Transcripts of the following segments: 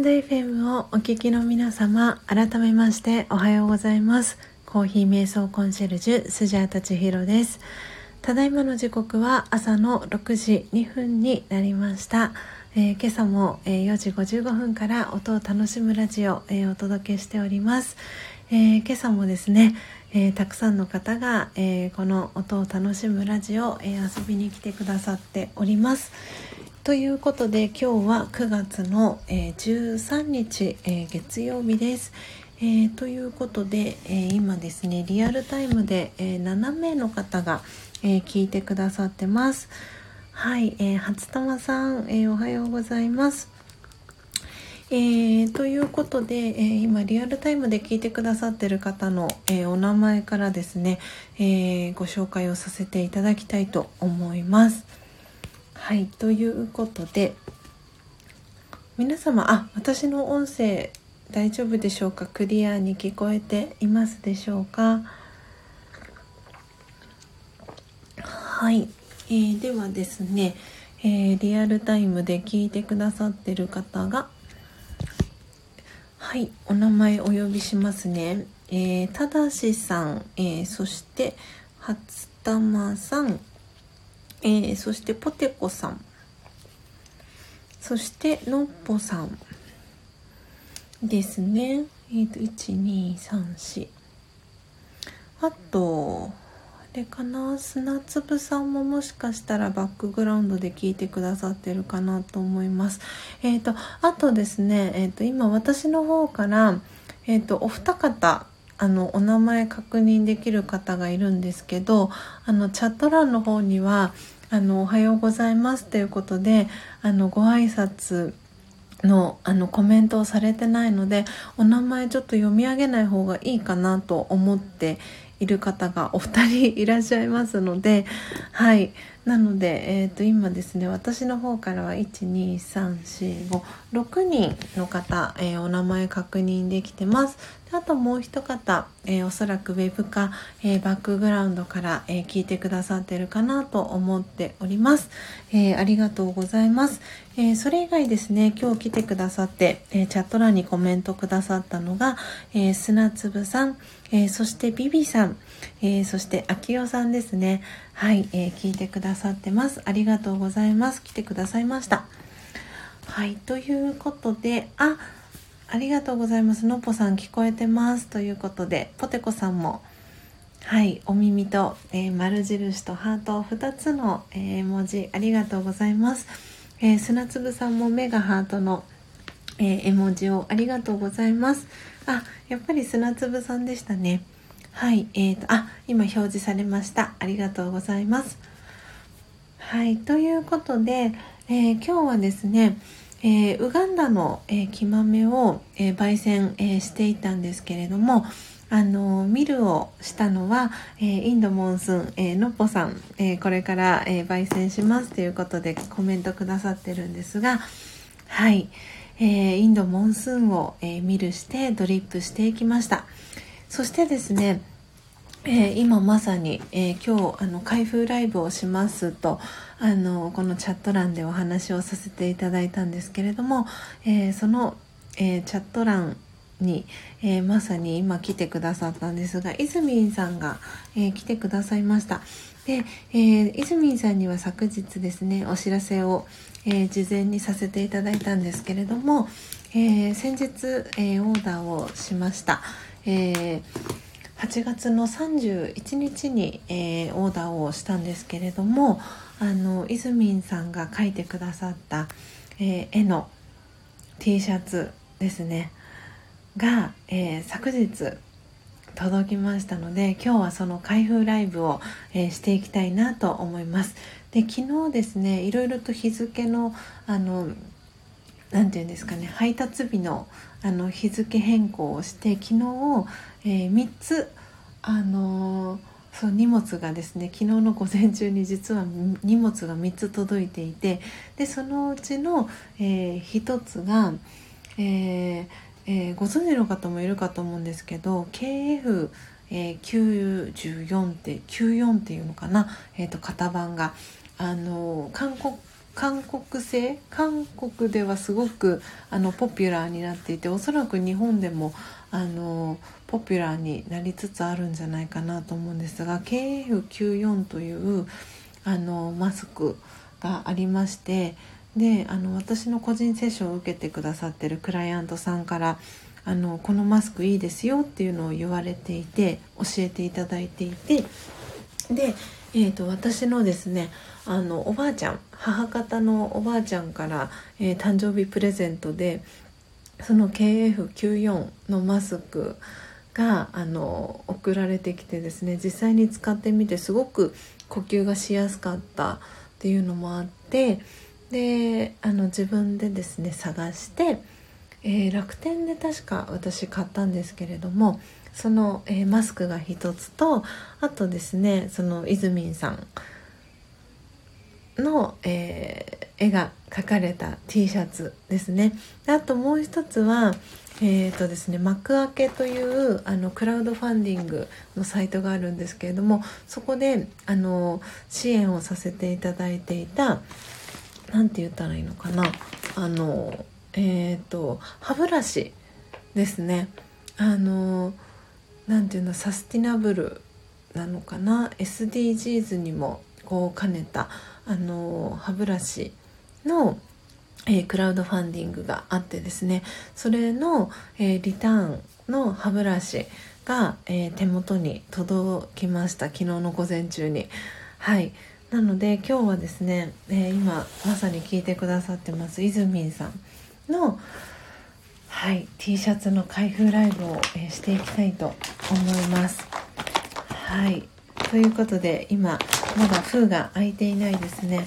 ンド FM をお聞きの皆様、改めましておはようございます。コーヒー瞑想コンシェルジュ、スジャータチヒロです。ただいまの時刻は朝の6時2分になりました。えー、今朝も、えー、4時55分から音を楽しむラジオ、えー、お届けしております。え今朝もですね、えたくさんの方が、えこの音を楽しむラジオ、え遊びに来てくださっております。ということで今日は9月の、えー、13日、えー、月曜日です。えー、ということで、え今ですねリアルタイムで、え7名の方が、え聞いてくださってます。はい、え初玉さん、えおはようございます。えー、ということで、えー、今リアルタイムで聞いてくださってる方の、えー、お名前からですね、えご紹介をさせていただきたいと思います。はいということで皆様あ私の音声大丈夫でしょうか？クリアに聞こえていますでしょうか？はい、えー、ではですね、えー、リアルタイムで聞いてくださってる方がはいお名前お呼びしますね、えー、ただしさん、えー、そして初玉さんえー、そしてポテコさん。そしてのっぽさんですね。えっ、ー、と1234あとあれかな。砂粒さんももしかしたらバックグラウンドで聞いてくださってるかなと思います。えっ、ー、とあとですねえっ、と今私の方からえっ、とお二方あのお名前確認できる方がいるんですけどあのチャット欄の方にはあの「おはようございます」ということであのご挨拶のあのコメントをされてないのでお名前ちょっと読み上げない方がいいかなと思っている方がお二人いらっしゃいますのではい。なので、えー、と今ですね私の方からは12345 6人の方、えー、お名前確認できてます。あともう一方、えー、おそらくウェブか、えー、バックグラウンドから、えー、聞いてくださってるかなと思っております、えありがとうございます、えそれ以外ですね今日来てくださって、えチャット欄にコメントくださったのが、え砂粒さん、えそしてビビさん、えそしてあきおさんですねはい、え聞いてくださってますありがとうございます来てくださいましたはいということであありがとうございます。のぽさん聞こえてます。ということで、ポテコさんも、はい、お耳と、えー、丸印とハート2つの、えー、文字ありがとうございます。えー、砂粒さんも目がハートの、えー、絵文字をありがとうございます。あ、やっぱり砂粒さんでしたね。はい、えーと、あ、今表示されました。ありがとうございます。はい、ということで、え今日はですね、えー、ウガンダの、えー、木豆を、え、焙煎、え、していたんですけれどもあのミルをしたのは、え、インドモンスーン、え、のっぽさん、え、これから、え、焙煎しますということでコメントくださってるんですがはい、え、インドモンスーンを、えー、ミルしてドリップしていきましたそしてですねえー、今まさに、えー、今日あの開封ライブをしますとあのこのチャット欄でお話をさせていただいたんですけれども、えー、その、えチャット欄に、えまさに今来てくださったんですが泉さんが、え来てくださいました。で、え泉さんには昨日ですねお知らせを、え事前にさせていただいたんですけれども、え先日、えオーダーをしました、えー8月の31日に、えー、オーダーをしたんですけれどもあのイズミンさんが描いてくださった、えー、絵の T シャツですねが、えー、昨日届きましたので今日はその開封ライブを、えー、していきたいなと思います。で昨日ですねいろいろと日付のあの何て言うんですかね配達日のあの日付変更をして昨日、えー、3つあのー、そう荷物がですね昨日の午前中に実は荷物が3つ届いていてでそのうちの、えー、1つが、えーえー、ご存知の方もいるかと思うんですけど KF えー、94って94っていうのかな、えーと、型番があの韓国韓国製韓国ではすごくあのポピュラーになっていておそらく日本でもあのポピュラーになりつつあるんじゃないかなと思うんですが KF94 というあのマスクがありましてであの私の個人セッションを受けてくださってるクライアントさんからあのこのマスクいいですよっていうのを言われていて教えていただいていてで、えーと、私のですねあのおばあちゃん母方のおばあちゃんから、えー、誕生日プレゼントでその KF94 のマスクがあの送られてきてですね実際に使ってみてすごく呼吸がしやすかったっていうのもあってであの自分でですね探して、えー、楽天で確か私買ったんですけれどもその、えー、マスクが一つとあとですねそのいずみんさんの、えー、絵が描かれた T シャツですね。であともう一つはえーとですね、幕開けというあのクラウドファンディングのサイトがあるんですけれどもそこであの支援をさせていただいていた何て言ったらいいのかなあのえっ、ー、と歯ブラシですね。あの何て言うのサスティナブルなのかな？SDGs にもこう兼ねたあの歯ブラシのえー、クラウドファンディングがあってですね。それの、えー、リターンの歯ブラシが、えー、手元に届きました。昨日の午前中に。はい。なので今日はですね、え今まさに聞いてくださってますいずみんさんのはい T シャツの開封ライブを、えしていきたいと思います。はいということで今まだ封が開いていないですね、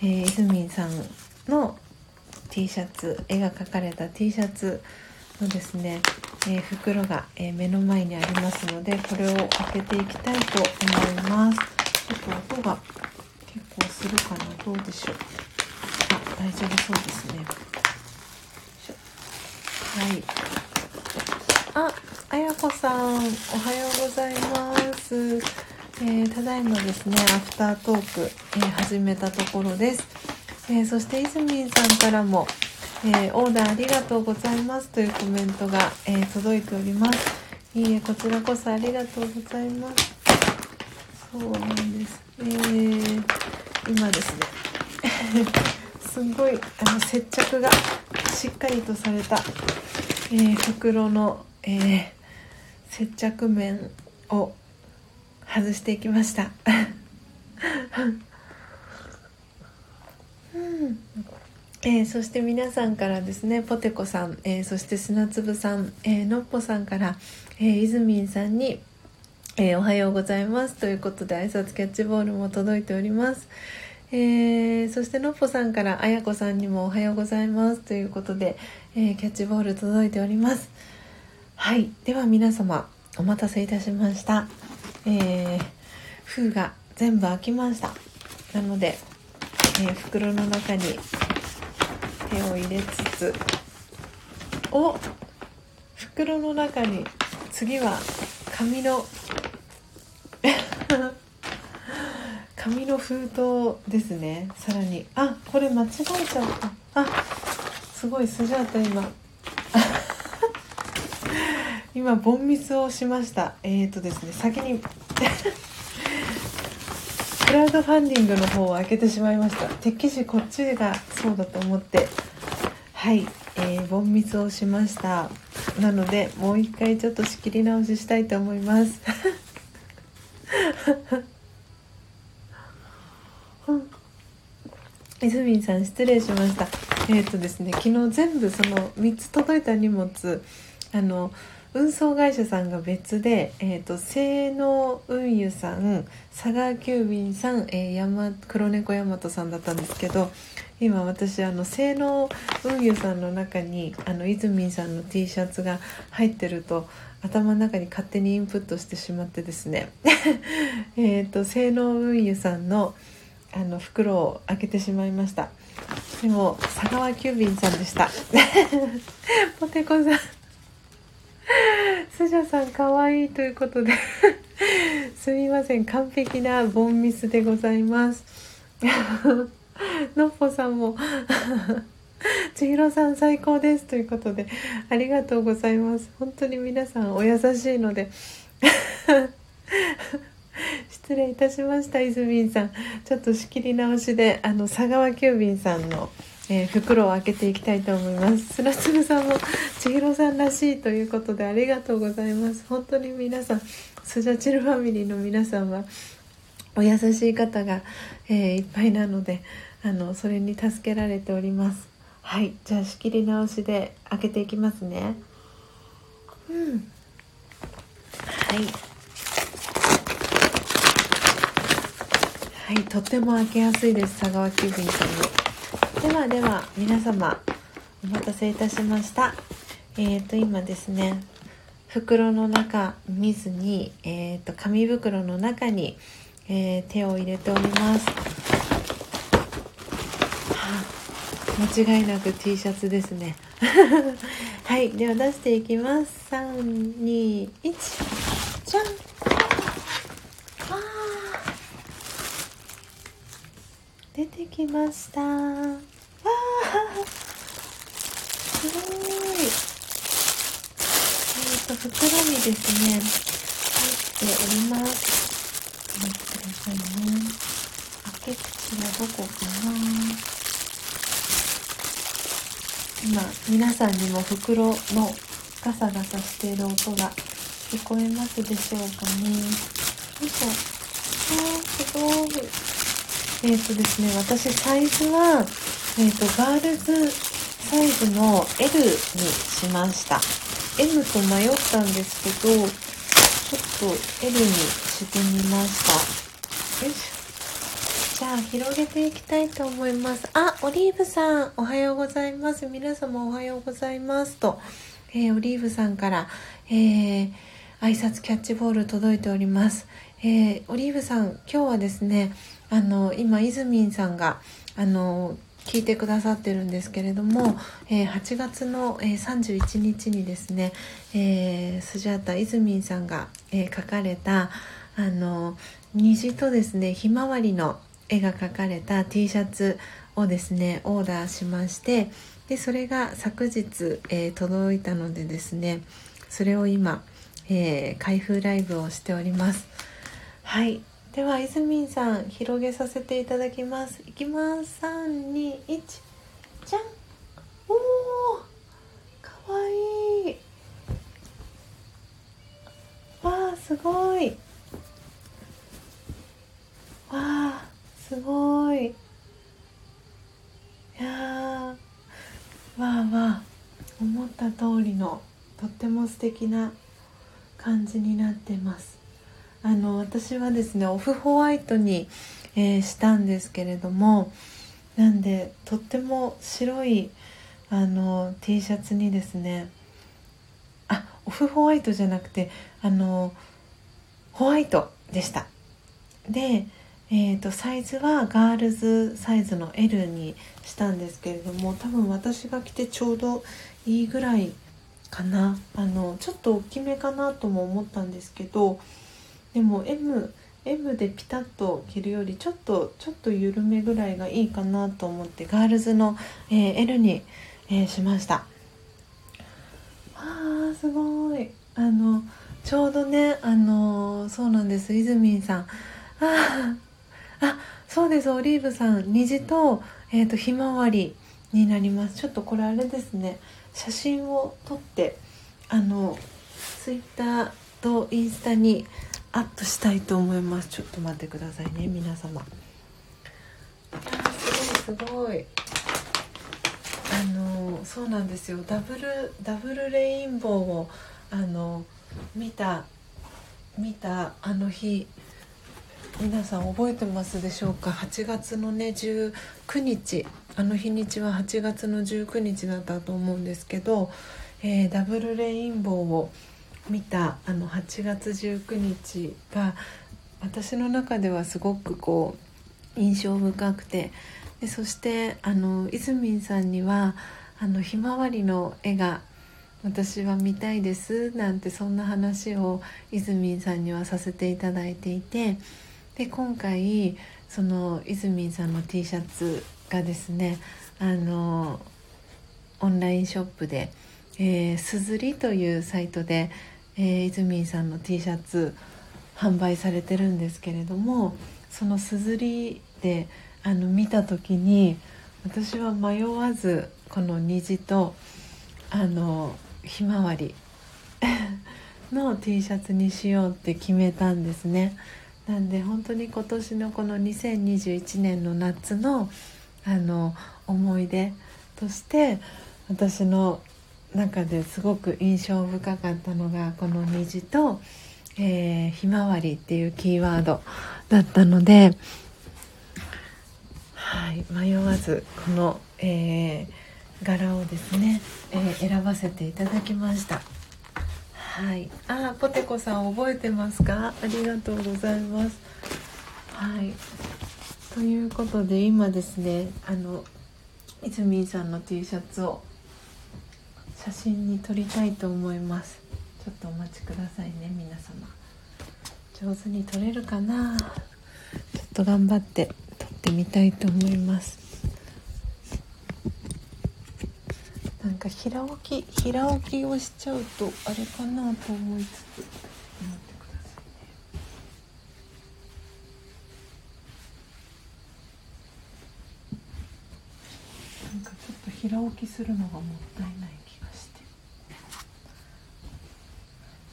えー、いずみんさんの T シャツ絵が描かれた T シャツのですね、えー、袋が、えー、目の前にありますのでこれを開けていきたいと思います。ちょっと音が結構するかな？どうでしょう？あ大丈夫そうですね。はい。ああやこさんおはようございます。えー、ただいまですねアフタートーク、えー、始めたところです。えー、そしていずみんさんからも、え、オーダーありがとうございます。というコメントが、え、届いております。いいえこちらこそありがとうございます。そうなんです、え、今ですね。すごいあの接着がしっかりとされた、えー、袋の、えー、接着面を外していきました。えー、そして皆さんからですねポテコさん、えー、そして砂粒さん、えー、のっぽさんから、えー、いずみんさんに、えおはようございますということで挨拶キャッチボールも届いております、えそしてのっぽさんからあやこさんにもおはようございますということで、えキャッチボール届いております。はい。では皆様お待たせいたしました、えー封が全部開きました。なのでえー、袋の中に手を入れつつお袋の中に次は紙の 紙の封筒ですね。さらに。あこれ間違えちゃった。あすごいスジャータ今。今ボンミスをしました。えっ、ー、とですね先に クラウドファンディングの方を開けてしまいました。てっきりこっちがそうだと思って。はい、えー、ボンミスをしました。なのでもう一回ちょっと仕切り直ししたいと思います。いずみんさん失礼しました。えっ、ー、とですね昨日全部その3つ届いた荷物あの運送会社さんが別で、えーと、性能運輸さん佐川急便さん、えー、山黒猫大和さんだったんですけど今私あの性能運輸さんの中にあの泉さんの T シャツが入ってると頭の中に勝手にインプットしてしまってですね。えっと性能運輸さんのあの袋を開けてしまいました。でも佐川急便さんでした。ポテコさん。スジャさんかわいいということで。すみません。完璧なボンミスでございます。のっぽさんも。千尋さん最高ですということでありがとうございます。本当に皆さんお優しいので。失礼いたしました泉さん。ちょっと仕切り直しであの佐川急便さんの、えー、袋を開けていきたいと思います。すらつぶさんも千尋さんらしいということでありがとうございます。本当に皆さんスジャチルファミリーの皆さんはお優しい方が、えー、いっぱいなのであのそれに助けられております。はい。じゃあ仕切り直しで開けていきますね。うん。はい。はいとっても開けやすいです佐川急便さんのではでは皆様お待たせいたしました。えっ、ー、と今ですね袋の中見ずに、えーと紙袋の中にえー、手を入れております、はあ、間違いなく T シャツですね。はいでは出していきます。321じゃん。出てきました。わあすごい。えっ、ー、と袋にですね入っております。待ってくださいね。開け口はどこかな。今皆さんにも袋のガサガサしている音が聞こえますでしょうかね。よいしょあーすごい。えっ、ー、とですね私サイズはえっ、ー、とガールズサイズの L にしました。M と迷ったんですけどちょっと L にしてみました。よいしょ。じゃあ広げていきたいと思います。あオリーブさんおはようございます。皆様おはようございます。と、えー、オリーブさんから、えー、挨拶キャッチボール届いております、えー、オリーブさん今日はですねあの今イズミンさんがあの聞いてくださってるんですけれども、えー、8月の、えー、31日にですね、えー、スジャータイズミンさんが、え描かれたあの虹とですねひまわりの絵が描かれた T シャツをですねオーダーしましてでそれが昨日、え届いたのでですねそれを今、え開封ライブをしております。はい。では、いずみんさん、広げさせていただきます。いきます。3、2、1、じゃん。おーかわいい。わあ、すごい。わあ、すごい。いやわあわあ、思った通りの、とっても素敵な感じになってます。あの私はですねオフホワイトに、えー、したんですけれどもなんでとっても白いあの T シャツにですねあオフホワイトじゃなくてあのホワイトでした。で、えーと、サイズはガールズサイズの L にしたんですけれども多分私が着てちょうどいいぐらいかな。あのちょっと大きめかなとも思ったんですけどでも M, M でピタッと着るよりちょっとちょっと緩めぐらいがいいかなと思ってガールズの、えー、L に、えー、しました。あーすごい。あのちょうどねあのそうなんです。イズミンさん。ああそうです。オリーブさん。虹と,、えー、とひまわりになります。ちょっとこれあれですね。写真を撮ってあのツイッターとインスタにアップしたいと思います。ちょっと待ってくださいね皆様。すごいすごい。あのそうなんですよ。ダブルダブルレインボーをあの見た見たあの日皆さん覚えてますでしょうか？8月のね19日。あの日にちは8月の19日だったと思うんですけど、えー、ダブルレインボーを見たあの8月19日が私の中ではすごくこう印象深くてでそしてあのいずみんさんにはあのひまわりの絵が私は見たいですなんてそんな話をいずみんさんにはさせていただいていてで今回その泉さんの T シャツがですねあのオンラインショップで、すずりというサイトで、えー、泉さんの T シャツ販売されてるんですけれどもそのすずりであの見た時に私は迷わずこの虹とあのひまわり の T シャツにしようって決めたんですね。なんで本当に今年のこの2021年の夏のあの思い出として私の中ですごく印象深かったのがこの虹と、えー、ひまわりっていうキーワードだったので、はい、迷わずこの、えー、柄をですね、えー、選ばせていただきました。はい、あポテコさん覚えてますか？ありがとうございます。はい。ということで今ですねあのいずみんさんの T シャツを写真に撮りたいと思います。ちょっとお待ちくださいね皆様。上手に撮れるかな？ちょっと頑張って撮ってみたいと思います。なんか平置き平置きをしちゃうとあれかなと思いつつなんかちょっと平置きするのがもったいない気がして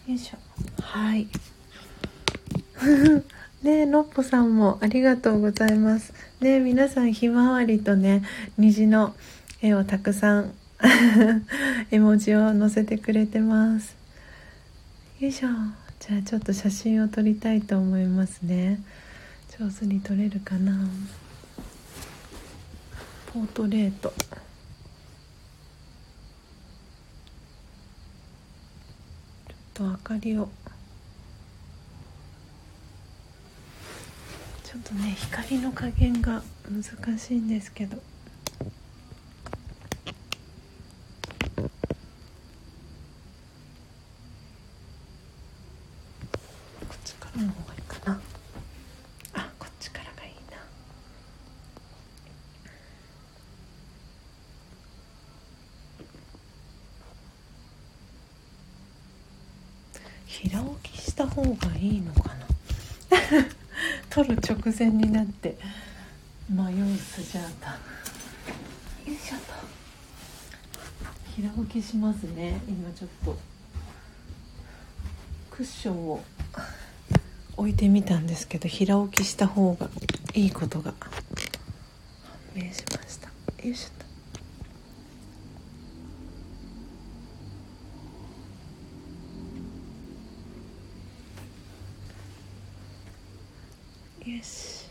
よいしょ。はい。ねのっぽさんもありがとうございます。ね皆さんひまわりとね虹の絵をたくさん 絵文字を載せてくれてます。よいしょ。じゃあちょっと写真を撮りたいと思いますね。上手に撮れるかな。ポートレートちょっと明かりを。ちょっとね光の加減が難しいんですけど。平置きした方がいいのかな？取る直前になって。迷うスジャータよいしょと。平置きしますね。今ちょっと。クッションを置いてみたんですけど平置きした方がいいことが判明しました。よいしょとよし。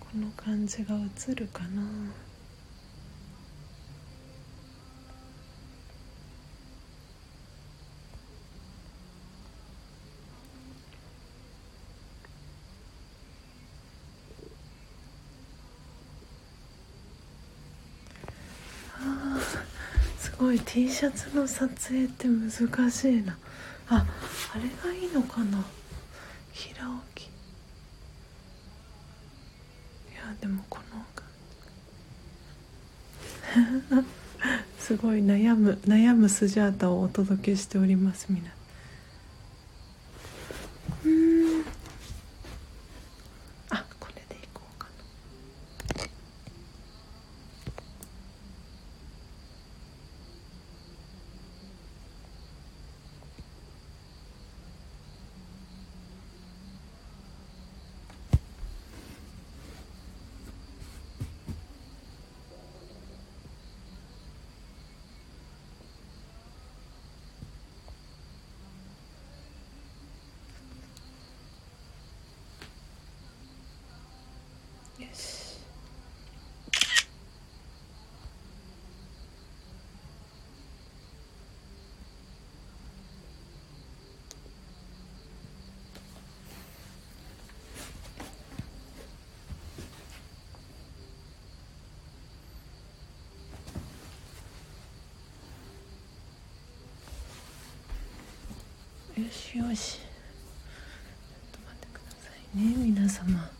この感じが映るかな。すごい。T シャツの撮影って難しいな。ああれがいいのかな。平置きでもこの すごい悩む悩むスジャータをお届けしております皆さんあこれでいこうかなよしよし。ちょっと待ってくださいね皆様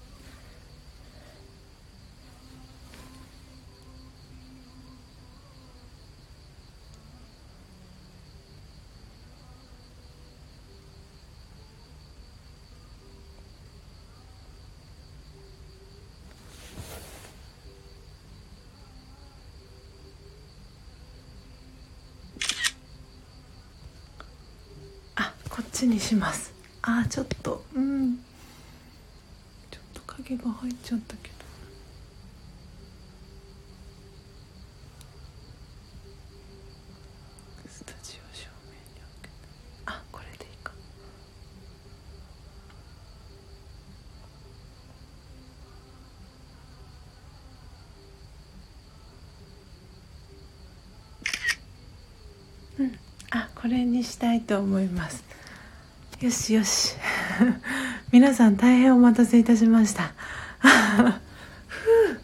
あこっちにします。あちょっと。うん。ちょっと影が入っちゃったけど。スタジオ正面に置けあこれでいいか。うん。あこれにしたいと思います。よしよし。皆さん大変お待たせいたしました。ふう。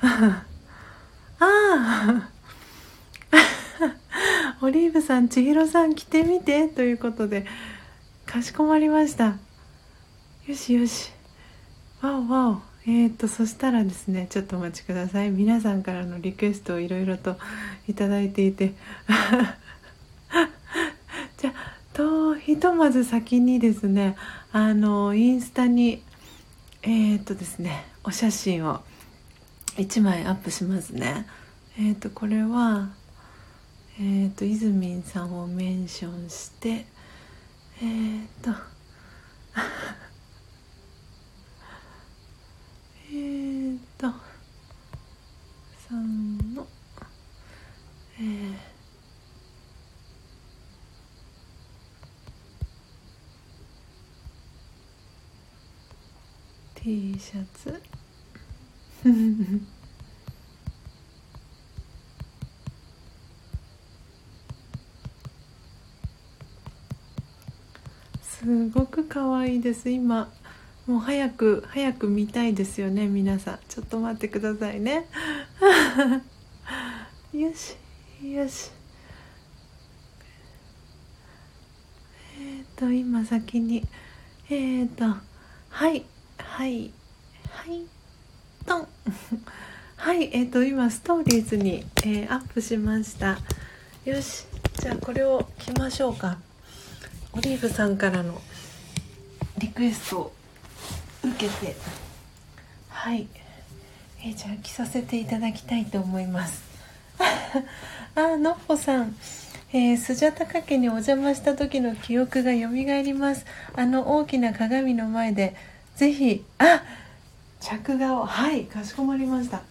ああ オリーブさん千尋さん来てみてということでかしこまりました。よしよし。わおわお。えー、とそしたらですねちょっとお待ちください。皆さんからのリクエストをいろいろといただいていて。じゃあとひとまず先にですねあのインスタにえっ、とですねお写真を1枚アップしますね。えっ、とこれはえっ、といずみんさんをメンションしてえっ、とえっと3のえー T シャツ。すごく可愛いです。今もう早く早く見たいですよね皆さん。ちょっと待ってくださいね。よしよし。えっ、ー、と今先に。えっ、ー、とはい。はい。はい。トン。はいえっ、ー、と今ストーリーズに、えー、アップしました。よし。じゃあこれを着ましょうか。オリーブさんからのリクエストを受けて。はい。えー、じゃあ着させていただきたいと思います。あのっぽさん。えー、スジャタカ家にお邪魔した時の記憶がよみがえります。あの大きな鏡の前でぜひ。あ着画を。はいかしこまりました。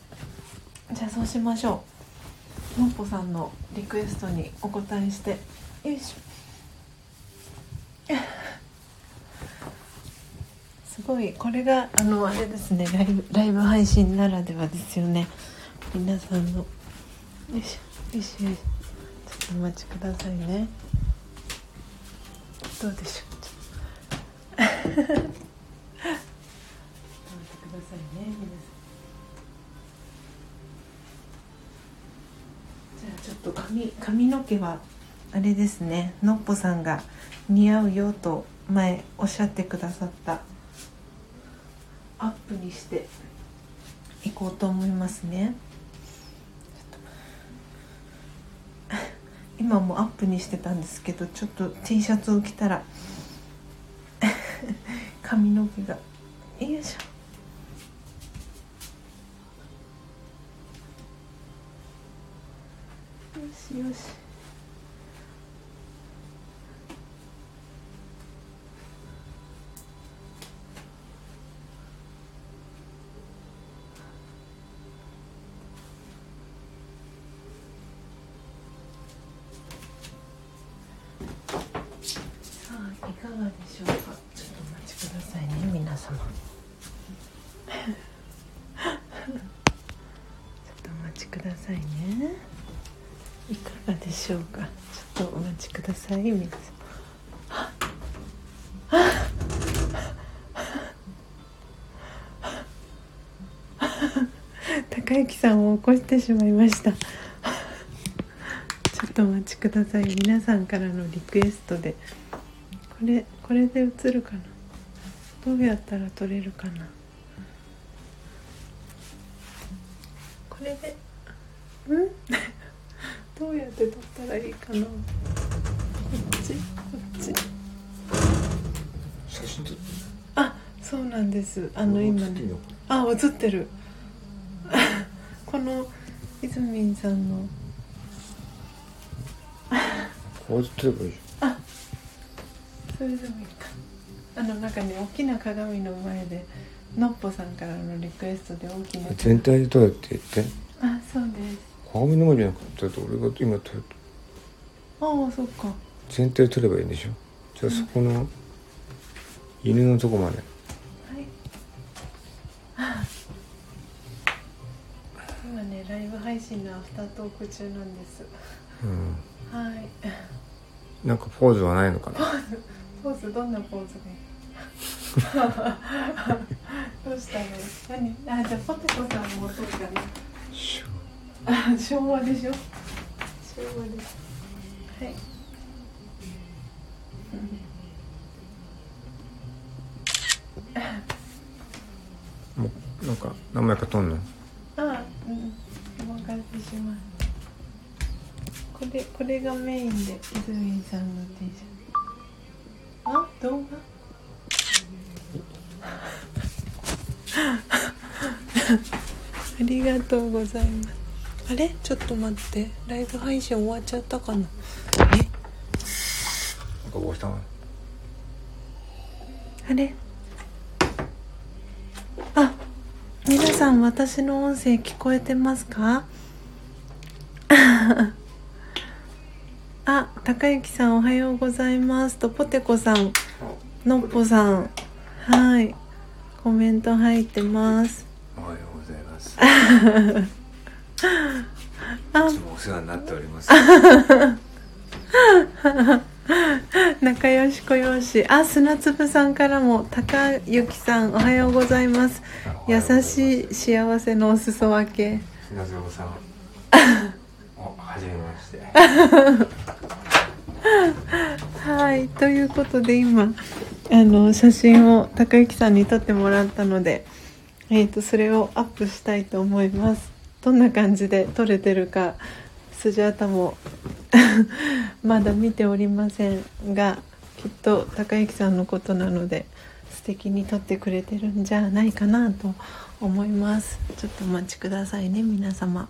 じゃあそうしましょう。のっぽさんのリクエストにお答えして。よいしょ。すごいこれがあのあれですね。ライブライブ配信ならではですよね。皆さんの。よいしょよいしょよいしょ。ちょっとお待ちくださいね。どうでしょう。くださいね皆さんじゃあちょっと髪髪の毛はあれですね。のっぽさんが似合うよと前おっしゃってくださった。アップにしていこうと思いますね。今もアップにしてたんですけどちょっと T シャツを着たら。髪の毛が。よいしょ。よしよし。さあいかがでしょうか。くださいね皆様。ちょっとお待ちくださいね。いかがでしょうか？ちょっとお待ちください皆さん高之さんを起こしてしまいました。ちょっとお待ちください。皆さんからのリクエストで。これこれで映るかな？どうやったら撮れるかな？これでうん？どうやって撮ったらいいかな？こっち？こっち？写真撮って。あそうなんです。あの今ね。あ映ってる。この泉さんの。こうやって撮ればいいじそれでもいいかあのなんかね大きな鏡の前でのっぽさんからのリクエストで大きな。全体で撮れって言ってあそうです。鏡の前じゃなかったと俺が今撮る。ああそっか。全体で撮ればいいんでしょ？じゃあそこの犬のとこまで。はい。今ねライブ配信のアフタートーク中なんです。うん。はい。なんかポーズはないのかな？ポーズどんなポーズがいい？どうしたの何あじゃあポテコさんもそうかな昭和でしょ昭和ですはいもうなんか何枚か撮んの？あうん。お任せします。これこれがメインで泉さんの T シャツ。あ動画？ありがとうございます。あれ？ちょっと待って。ライブ配信終わっちゃったかな？なんかどうしたの？あれ？あ皆さん私の音声聞こえてますか？あ高之さんおはようございます。とポテコさんのっぽさん。はい。コメント入ってますおはようございます。あ。いつもお世話になっております。仲良しこよしあ砂粒さんからも高之さんおはようございます。優しい幸せのお裾分け。砂蔵さん。おはじめまして。はいということで今あの写真を高之さんに撮ってもらったので、えー、とそれをアップしたいと思います。どんな感じで撮れてるかスジャータも まだ見ておりませんがきっと高之さんのことなので素敵に撮ってくれてるんじゃないかなと思います。ちょっとお待ちくださいね皆様。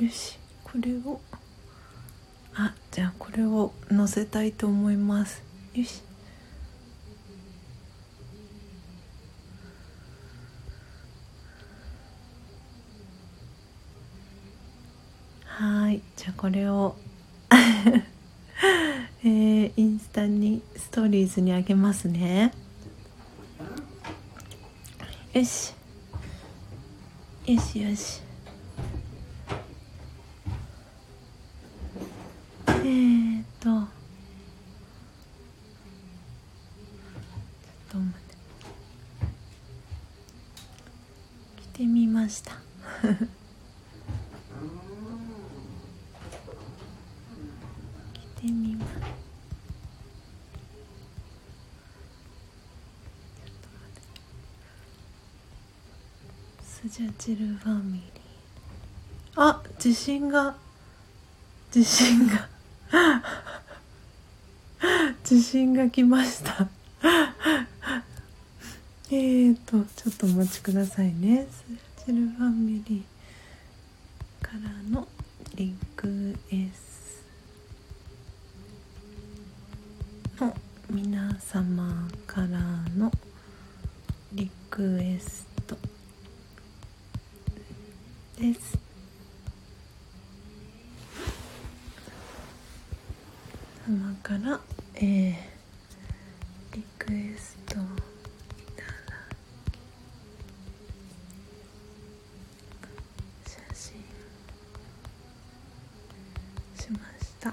よしこれを。あじゃあこれを載せたいと思います。よし。はいじゃあこれを。えー、インスタにストーリーズにあげますね。よし。よしよしえーとちょっと待って着てみました着てみますちょっと待ってスジャチルファミリー。あ地震が。地震が。地震が来ました。えーとちょっとお待ちくださいね。スチルファミリーからのリクエストの皆様からのリクエストです様から、えー、リクエストをいただ写真しました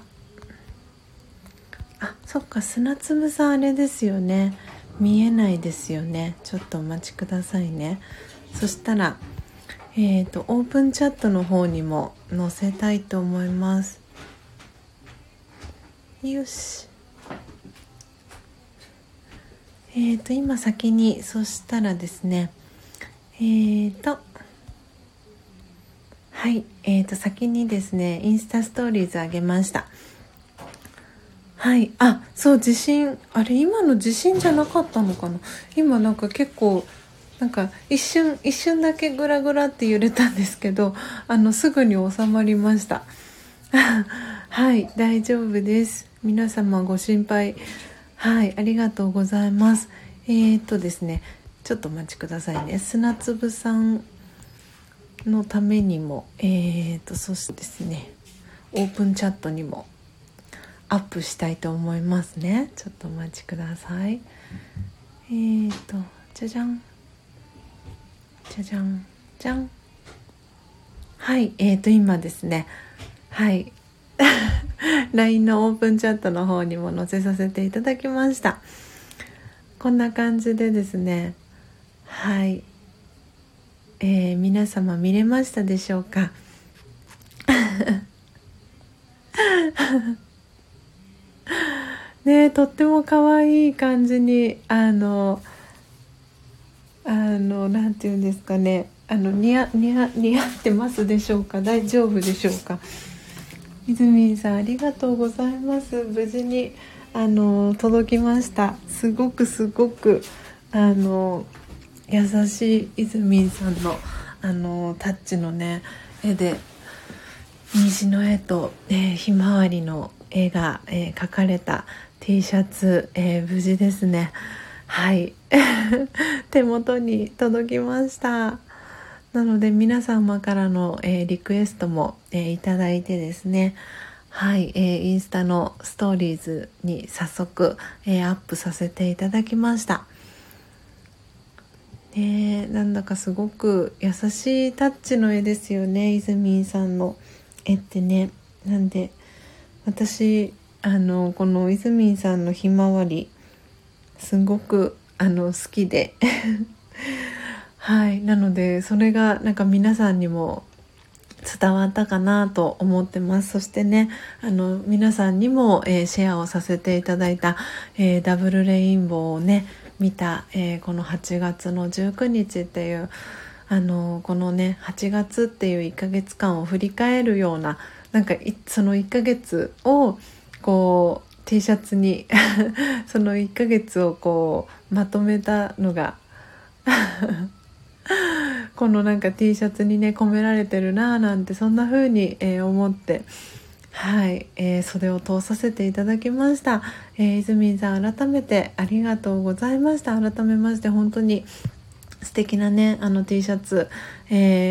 あそっか砂粒さんあれですよね。見えないですよね。ちょっとお待ちくださいね。そしたらえっ、ー、とオープンチャットの方にも載せたいと思います。よし。えっ、ー、と今先にそしたらですねえっ、ー、とはいえー、と先にですねインスタストーリーズあげました。はい。あそう地震あれ今の地震じゃなかったのかな？今なんか結構なんか一瞬一瞬だけグラグラって揺れたんですけどあのすぐに収まりました。はい大丈夫です。皆様ご心配はいありがとうございます。えー、っとですねちょっとお待ちくださいね。砂粒さんのためにもえー、っとそしてですねオープンチャットにもアップしたいと思いますね。ちょっとお待ちください。えー、とじゃじゃん。じゃじゃん。じゃん。はいえー、と今ですね。はい。LINE のオープンチャットの方にも載せさせていただきました。こんな感じでですね。はい。えー、皆様見れましたでしょうか？ねとっても可愛い感じにあのあのなんていうんですかね。あの似合似合似合ってますでしょうか？大丈夫でしょうか？泉さんありがとうございます。無事にあの届きました。すごくすごくあの優しい泉さんのあのタッチのね絵で虹の絵と、えー、ひまわりの絵が、えー、描かれた T シャツ、えー、無事ですね。はい。手元に届きました。なので皆様からの、えー、リクエストも、えー、いただいてですね。はい、えー、インスタのストーリーズに早速、えー、アップさせていただきました。ねなんだかすごく優しいタッチの絵ですよね。イズミンさんの絵ってね。なんで私あのこのイズミンさんのひまわりすごくあの好きで。はい。なのでそれがなんか皆さんにも伝わったかなと思ってます。そしてねあの皆さんにも、えー、シェアをさせていただいた、えー、ダブルレインボーをね見た、えー、この8月の19日っていうあのこのね8月っていう1ヶ月間を振り返るようななんかその1ヶ月をこう T シャツに その1ヶ月をこうまとめたのが このなんか T シャツにね込められてるなーなんてそんな風に、えー、思ってはい、えー、袖を通させていただきました、えー、泉さん改めてありがとうございました。改めまして本当に素敵なねあの T シャツ、えー